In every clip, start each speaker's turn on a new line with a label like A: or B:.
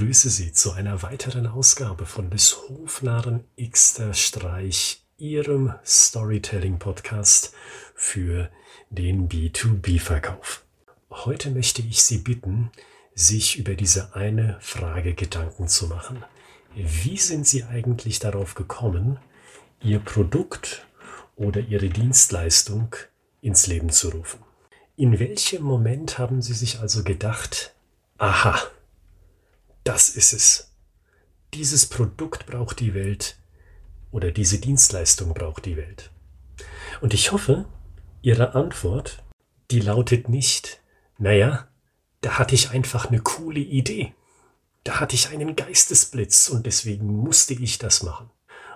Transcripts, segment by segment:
A: begrüße Sie zu einer weiteren Ausgabe von des Hofnarren Xter Streich, Ihrem Storytelling-Podcast für den B2B-Verkauf. Heute möchte ich Sie bitten, sich über diese eine Frage Gedanken zu machen. Wie sind Sie eigentlich darauf gekommen, Ihr Produkt oder Ihre Dienstleistung ins Leben zu rufen? In welchem Moment haben Sie sich also gedacht, aha, das ist es. Dieses Produkt braucht die Welt oder diese Dienstleistung braucht die Welt. Und ich hoffe, Ihre Antwort, die lautet nicht, naja, da hatte ich einfach eine coole Idee. Da hatte ich einen Geistesblitz und deswegen musste ich das machen.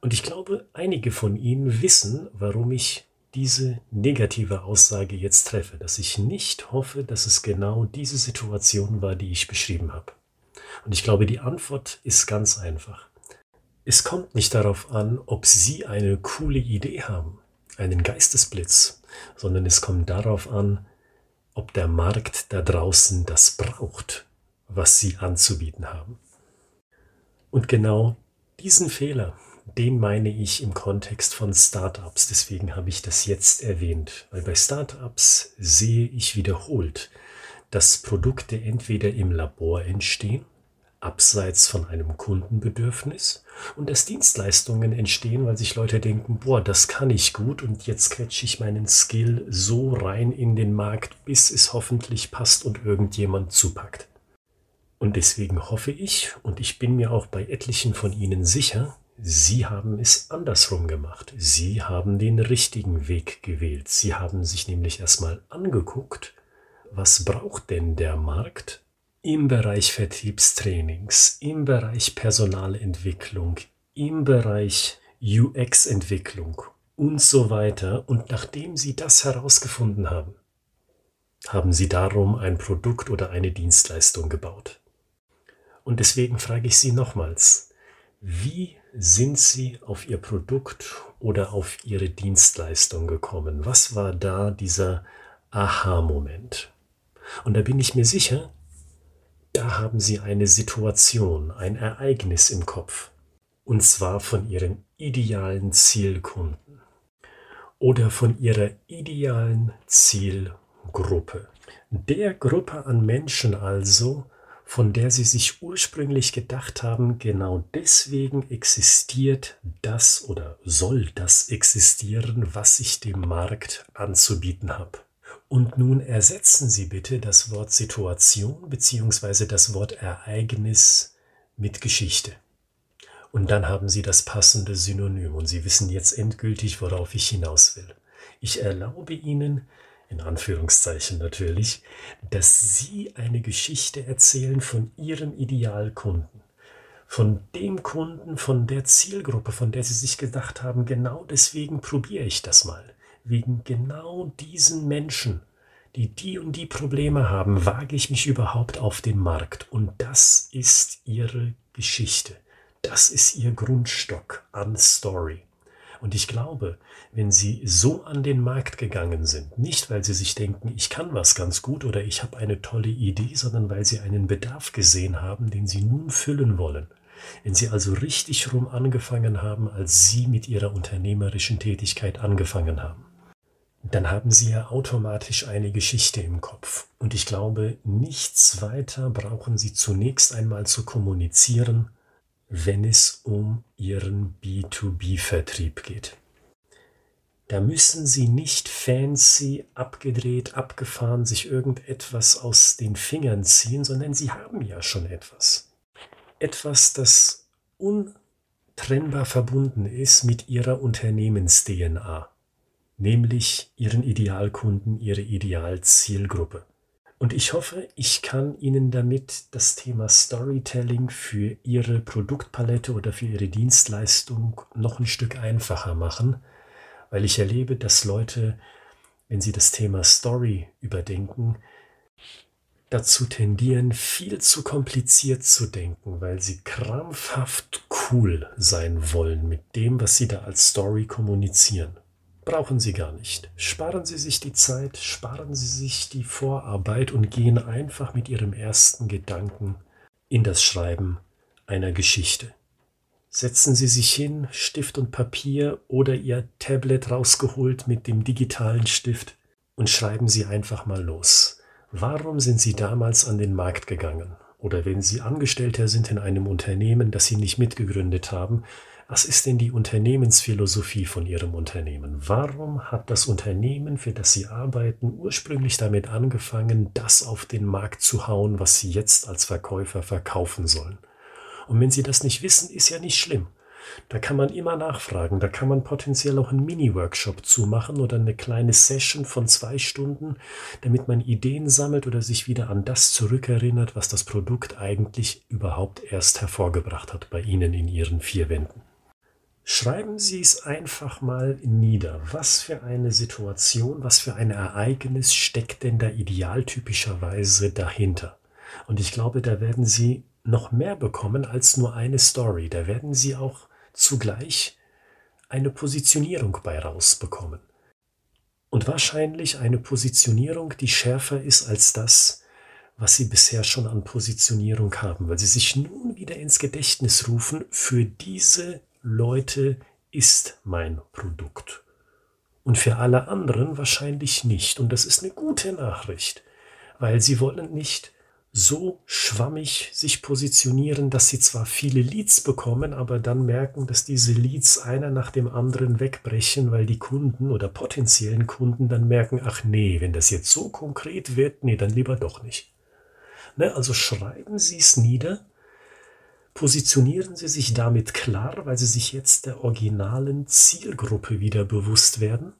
A: Und ich glaube, einige von Ihnen wissen, warum ich diese negative Aussage jetzt treffe, dass ich nicht hoffe, dass es genau diese Situation war, die ich beschrieben habe. Und ich glaube, die Antwort ist ganz einfach. Es kommt nicht darauf an, ob Sie eine coole Idee haben, einen Geistesblitz, sondern es kommt darauf an, ob der Markt da draußen das braucht, was Sie anzubieten haben. Und genau diesen Fehler, den meine ich im Kontext von Startups. Deswegen habe ich das jetzt erwähnt, weil bei Startups sehe ich wiederholt, dass Produkte entweder im Labor entstehen abseits von einem Kundenbedürfnis und dass Dienstleistungen entstehen, weil sich Leute denken, boah, das kann ich gut und jetzt quetsche ich meinen Skill so rein in den Markt, bis es hoffentlich passt und irgendjemand zupackt. Und deswegen hoffe ich, und ich bin mir auch bei etlichen von Ihnen sicher, Sie haben es andersrum gemacht. Sie haben den richtigen Weg gewählt. Sie haben sich nämlich erstmal angeguckt, was braucht denn der Markt im Bereich Vertriebstrainings, im Bereich Personalentwicklung, im Bereich UX-Entwicklung und so weiter. Und nachdem Sie das herausgefunden haben, haben Sie darum ein Produkt oder eine Dienstleistung gebaut. Und deswegen frage ich Sie nochmals, wie sind Sie auf Ihr Produkt oder auf Ihre Dienstleistung gekommen? Was war da dieser Aha-Moment? Und da bin ich mir sicher, da haben Sie eine Situation, ein Ereignis im Kopf. Und zwar von Ihren idealen Zielkunden oder von Ihrer idealen Zielgruppe. Der Gruppe an Menschen also, von der Sie sich ursprünglich gedacht haben, genau deswegen existiert das oder soll das existieren, was ich dem Markt anzubieten habe. Und nun ersetzen Sie bitte das Wort Situation bzw. das Wort Ereignis mit Geschichte. Und dann haben Sie das passende Synonym und Sie wissen jetzt endgültig, worauf ich hinaus will. Ich erlaube Ihnen, in Anführungszeichen natürlich, dass Sie eine Geschichte erzählen von Ihrem Idealkunden. Von dem Kunden, von der Zielgruppe, von der Sie sich gedacht haben, genau deswegen probiere ich das mal wegen genau diesen Menschen, die die und die Probleme haben, wage ich mich überhaupt auf den Markt. Und das ist ihre Geschichte. Das ist ihr Grundstock an Story. Und ich glaube, wenn Sie so an den Markt gegangen sind, nicht weil Sie sich denken, ich kann was ganz gut oder ich habe eine tolle Idee, sondern weil Sie einen Bedarf gesehen haben, den Sie nun füllen wollen. Wenn Sie also richtig rum angefangen haben, als Sie mit Ihrer unternehmerischen Tätigkeit angefangen haben dann haben Sie ja automatisch eine Geschichte im Kopf. Und ich glaube, nichts weiter brauchen Sie zunächst einmal zu kommunizieren, wenn es um Ihren B2B-Vertrieb geht. Da müssen Sie nicht fancy, abgedreht, abgefahren sich irgendetwas aus den Fingern ziehen, sondern Sie haben ja schon etwas. Etwas, das untrennbar verbunden ist mit Ihrer Unternehmens-DNA nämlich Ihren Idealkunden, Ihre Idealzielgruppe. Und ich hoffe, ich kann Ihnen damit das Thema Storytelling für Ihre Produktpalette oder für Ihre Dienstleistung noch ein Stück einfacher machen, weil ich erlebe, dass Leute, wenn sie das Thema Story überdenken, dazu tendieren, viel zu kompliziert zu denken, weil sie krampfhaft cool sein wollen mit dem, was sie da als Story kommunizieren brauchen Sie gar nicht. Sparen Sie sich die Zeit, sparen Sie sich die Vorarbeit und gehen einfach mit Ihrem ersten Gedanken in das Schreiben einer Geschichte. Setzen Sie sich hin, Stift und Papier oder Ihr Tablet rausgeholt mit dem digitalen Stift und schreiben Sie einfach mal los. Warum sind Sie damals an den Markt gegangen? Oder wenn Sie Angestellter sind in einem Unternehmen, das Sie nicht mitgegründet haben, was ist denn die Unternehmensphilosophie von Ihrem Unternehmen? Warum hat das Unternehmen, für das Sie arbeiten, ursprünglich damit angefangen, das auf den Markt zu hauen, was Sie jetzt als Verkäufer verkaufen sollen? Und wenn Sie das nicht wissen, ist ja nicht schlimm. Da kann man immer nachfragen. Da kann man potenziell auch einen Mini-Workshop zumachen oder eine kleine Session von zwei Stunden, damit man Ideen sammelt oder sich wieder an das zurückerinnert, was das Produkt eigentlich überhaupt erst hervorgebracht hat bei Ihnen in Ihren vier Wänden. Schreiben Sie es einfach mal nieder. Was für eine Situation, was für ein Ereignis steckt denn da idealtypischerweise dahinter? Und ich glaube, da werden Sie noch mehr bekommen als nur eine Story. Da werden Sie auch zugleich eine Positionierung bei rausbekommen. Und wahrscheinlich eine Positionierung, die schärfer ist als das, was Sie bisher schon an Positionierung haben, weil Sie sich nun wieder ins Gedächtnis rufen, für diese Leute ist mein Produkt. Und für alle anderen wahrscheinlich nicht. Und das ist eine gute Nachricht, weil sie wollen nicht so schwammig sich positionieren, dass sie zwar viele Leads bekommen, aber dann merken, dass diese Leads einer nach dem anderen wegbrechen, weil die Kunden oder potenziellen Kunden dann merken, ach nee, wenn das jetzt so konkret wird, nee, dann lieber doch nicht. Ne, also schreiben Sie es nieder positionieren Sie sich damit klar, weil Sie sich jetzt der originalen Zielgruppe wieder bewusst werden.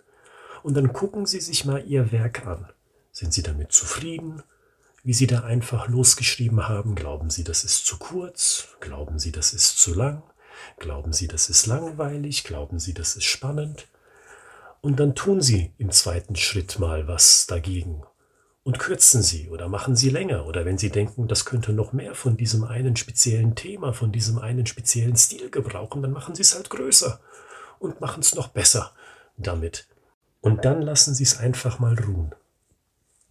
A: Und dann gucken Sie sich mal Ihr Werk an. Sind Sie damit zufrieden? Wie Sie da einfach losgeschrieben haben, glauben Sie, das ist zu kurz? Glauben Sie, das ist zu lang? Glauben Sie, das ist langweilig? Glauben Sie, das ist spannend? Und dann tun Sie im zweiten Schritt mal was dagegen und kürzen sie oder machen sie länger. Oder wenn sie denken, das könnte noch mehr von diesem einen speziellen Thema, von diesem einen speziellen Stil gebrauchen, dann machen sie es halt größer und machen es noch besser damit. Und dann lassen sie es einfach mal ruhen.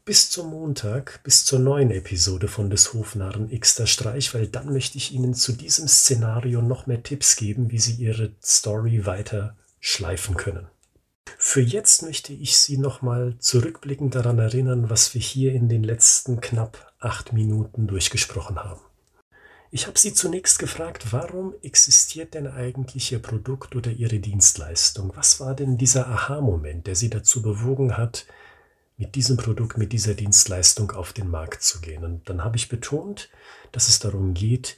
A: Bis zum Montag, bis zur neuen Episode von des Hofnarren Xter Streich, weil dann möchte ich Ihnen zu diesem Szenario noch mehr Tipps geben, wie Sie Ihre Story weiter schleifen können. Für jetzt möchte ich Sie nochmal zurückblickend daran erinnern, was wir hier in den letzten knapp acht Minuten durchgesprochen haben. Ich habe Sie zunächst gefragt, warum existiert denn eigentlich Ihr Produkt oder Ihre Dienstleistung? Was war denn dieser Aha-Moment, der Sie dazu bewogen hat, mit diesem Produkt, mit dieser Dienstleistung auf den Markt zu gehen? Und dann habe ich betont, dass es darum geht,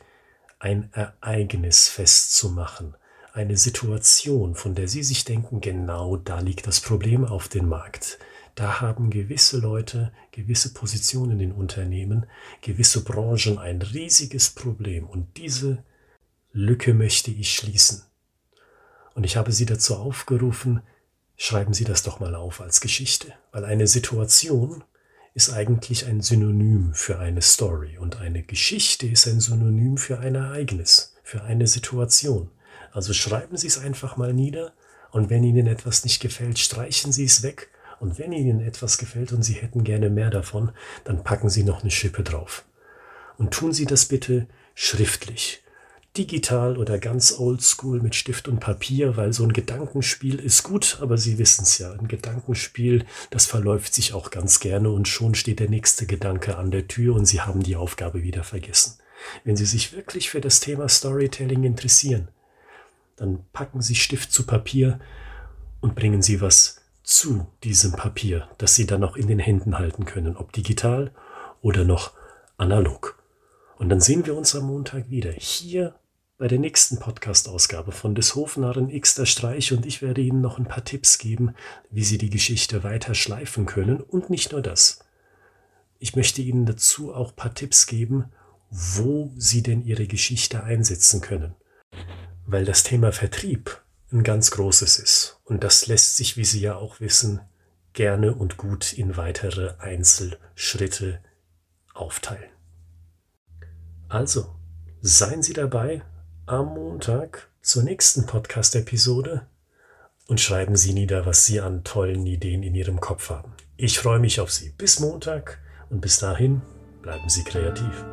A: ein Ereignis festzumachen, eine Situation, von der Sie sich denken, genau da liegt das Problem auf dem Markt. Da haben gewisse Leute, gewisse Positionen in Unternehmen, gewisse Branchen ein riesiges Problem und diese Lücke möchte ich schließen. Und ich habe Sie dazu aufgerufen, schreiben Sie das doch mal auf als Geschichte, weil eine Situation ist eigentlich ein Synonym für eine Story und eine Geschichte ist ein Synonym für ein Ereignis, für eine Situation. Also schreiben Sie es einfach mal nieder und wenn Ihnen etwas nicht gefällt, streichen Sie es weg. Und wenn Ihnen etwas gefällt und Sie hätten gerne mehr davon, dann packen Sie noch eine Schippe drauf. Und tun Sie das bitte schriftlich. Digital oder ganz oldschool mit Stift und Papier, weil so ein Gedankenspiel ist gut, aber Sie wissen es ja, ein Gedankenspiel, das verläuft sich auch ganz gerne und schon steht der nächste Gedanke an der Tür und Sie haben die Aufgabe wieder vergessen. Wenn Sie sich wirklich für das Thema Storytelling interessieren, dann packen Sie Stift zu Papier und bringen Sie was zu diesem Papier, das Sie dann auch in den Händen halten können, ob digital oder noch analog. Und dann sehen wir uns am Montag wieder hier bei der nächsten Podcast-Ausgabe von des Hofnarren X der Streich und ich werde Ihnen noch ein paar Tipps geben, wie Sie die Geschichte weiter schleifen können und nicht nur das. Ich möchte Ihnen dazu auch ein paar Tipps geben, wo Sie denn Ihre Geschichte einsetzen können weil das Thema Vertrieb ein ganz großes ist. Und das lässt sich, wie Sie ja auch wissen, gerne und gut in weitere Einzelschritte aufteilen. Also, seien Sie dabei am Montag zur nächsten Podcast-Episode und schreiben Sie nieder, was Sie an tollen Ideen in Ihrem Kopf haben. Ich freue mich auf Sie. Bis Montag und bis dahin bleiben Sie kreativ.